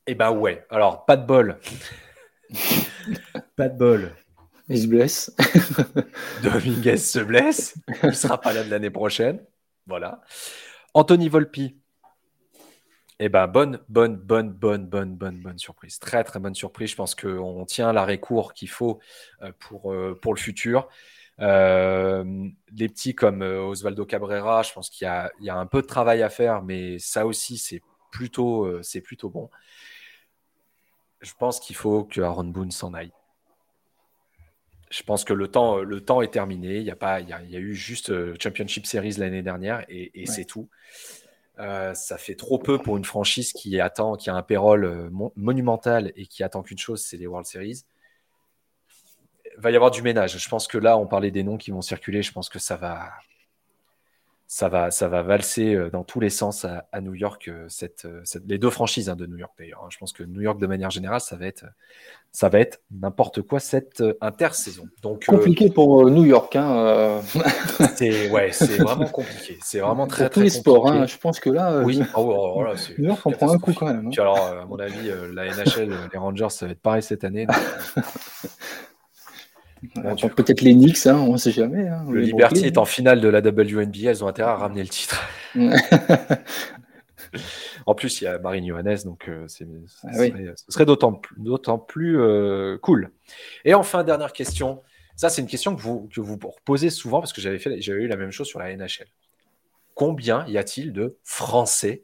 Et eh ben ouais. Alors, pas de bol. pas de bol. Il se blesse. Dominguez se blesse. Il ne sera pas là de l'année prochaine. Voilà. Anthony Volpi. Eh ben, bonne, bonne, bonne, bonne, bonne, bonne, bonne surprise. Très, très bonne surprise. Je pense qu'on tient l'arrêt court qu'il faut euh, pour, euh, pour le futur. Euh, les petits comme Osvaldo Cabrera, je pense qu'il y, y a, un peu de travail à faire, mais ça aussi, c'est plutôt, c'est plutôt bon. Je pense qu'il faut que Aaron Boone s'en aille je pense que le temps, le temps est terminé. Il y a, pas, il y a, eu juste euh, Championship Series l'année dernière et, c'est tout. Euh, ça fait trop peu pour une franchise qui attend, qui a un payroll euh, monumental et qui attend qu'une chose, c'est les World Series. Il va y avoir du ménage. Je pense que là, on parlait des noms qui vont circuler. Je pense que ça va, ça va, ça va valser euh, dans tous les sens à, New York, euh, euh, cette, les deux franchises hein, de New York d'ailleurs. Hein. Je pense que New York, de manière générale, ça va être, ça va être n'importe quoi cette intersaison. Donc compliqué pour New York. Hein, c'est ouais, c'est vraiment compliqué. C'est vraiment très pour très tous les sports. Hein, je pense que là, oui. Oh, oh, oh, New York on prend un coup quand même. Puis alors, à mon avis, la NHL, les Rangers, ça va être pareil cette année. Peut-être les Knicks, hein, on ne sait jamais. Hein, le Liberty est en finale de la WNBA, elles ont intérêt à ramener le titre. en plus, il y a Marine Johannes, donc euh, ah ce serait d'autant plus, euh, cool. Et enfin, dernière question, Ça, c'est une question que vous, que vous posez souvent parce que j'avais eu la même chose sur la NHL. Combien y a-t-il de Français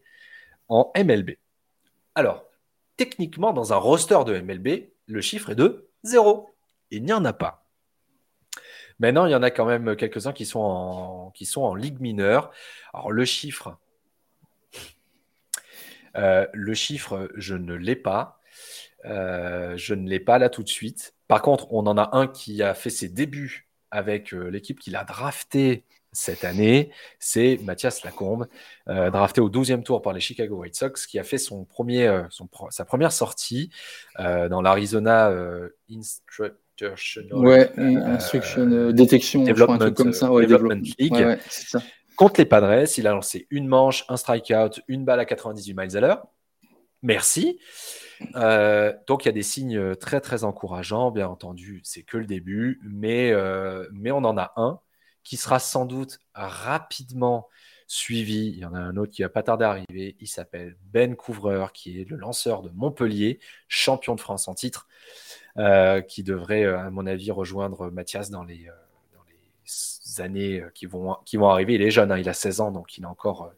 en MLB Alors, techniquement, dans un roster de MLB, le chiffre est de zéro. Il n'y en a pas. Maintenant, il y en a quand même quelques-uns qui, sont en, qui sont ligue mineure. Alors, le chiffre, euh, le chiffre, je ne l'ai pas. Euh, je ne l'ai pas là tout de suite. Par contre, on en a un qui a fait ses débuts avec euh, l'équipe qu'il a drafté cette année, c'est Mathias Lacombe, drafté au 12e tour par les Chicago White Sox, qui a fait sa première sortie dans l'Arizona Instructional ouais, Instruction Detection, Development, comme ça, League. ça. Contre les Padres, il a lancé une manche, un strikeout, une balle à 98 miles à l'heure. Merci. Euh, donc il y a des signes très très encourageants, bien entendu, c'est que le début, mais, euh, mais on en a un qui sera sans doute rapidement suivi. Il y en a un autre qui va pas tarder à arriver. Il s'appelle Ben Couvreur, qui est le lanceur de Montpellier, champion de France en titre, euh, qui devrait, à mon avis, rejoindre Mathias dans les, années euh, qui vont, qui vont arriver. Il est jeune, hein, il a 16 ans, donc il a encore, euh,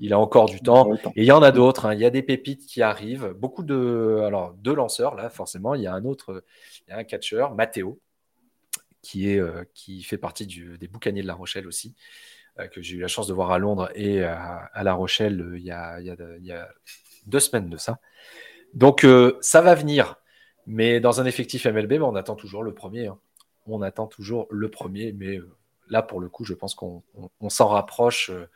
il a encore du temps. Et il y en a d'autres. Hein. Il y a des pépites qui arrivent. Beaucoup de, alors deux lanceurs là, forcément. Il y a un autre, il y a un catcheur, Matteo, qui est, euh, qui fait partie du, des boucaniers de La Rochelle aussi, que j'ai eu la chance de voir à Londres et à, La Rochelle il y, a, il, y a, il, y a, deux semaines de ça. Donc ça va venir. Mais dans un effectif MLB, on attend toujours le premier. Hein on attend toujours le premier, mais euh, là, pour le coup, je pense qu'on s'en rapproche, euh,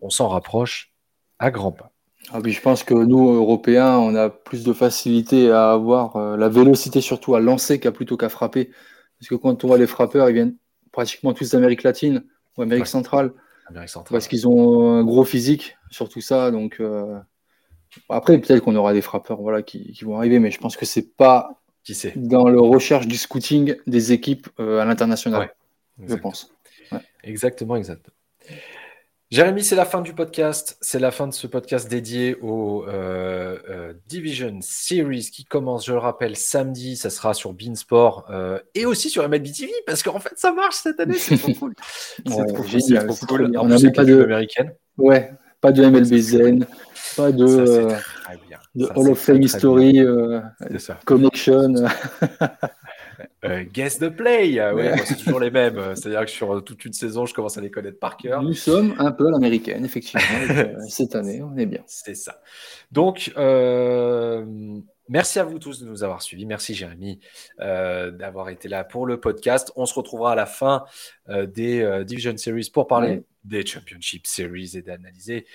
on s'en rapproche à grands pas. Ah oui, je pense que nous, Européens, on a plus de facilité à avoir euh, la vélocité, surtout à lancer, qu'à plutôt qu'à frapper. Parce que quand on voit les frappeurs, ils viennent pratiquement tous d'Amérique latine ou Amérique centrale. Parce qu'ils ont un gros physique, surtout ça. Donc, après, peut-être qu'on aura des frappeurs voilà, qui, qui, vont arriver, mais je pense que c'est pas dans le recherche du scouting des équipes euh, à l'international, je pense. Exactement, exactement. Jérémy, c'est la fin du podcast. C'est la fin de ce podcast dédié au euh, euh, Division Series qui commence, je le rappelle, samedi. Ça sera sur Beansport et aussi sur MLB TV parce qu'en fait, ça marche cette année. C'est trop cool. c'est trop, cool. On n'a pas de américaine. Ouais, pas de MLB Zen, pas de de Hall of Fame History, euh, Connection. Euh, guess the play, ah ouais, c'est toujours les mêmes. C'est-à-dire que sur toute une saison, je commence à les connaître par cœur. Nous sommes un peu l'américaine, effectivement. Euh, cette année, on est bien. C'est ça. Donc, merci à vous tous de nous avoir suivis. Merci Jérémy d'avoir été là pour le podcast. On se retrouvera à la fin des Division Series pour parler des Championship Series et d'analyser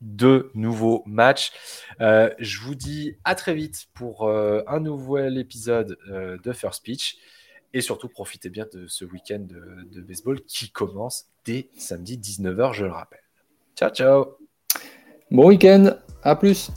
de nouveaux matchs. Euh, je vous dis à très vite pour euh, un nouvel épisode euh, de First Pitch. Et surtout, profitez bien de ce week-end de, de baseball qui commence dès samedi 19h, je le rappelle. Ciao, ciao. Bon week-end. À plus.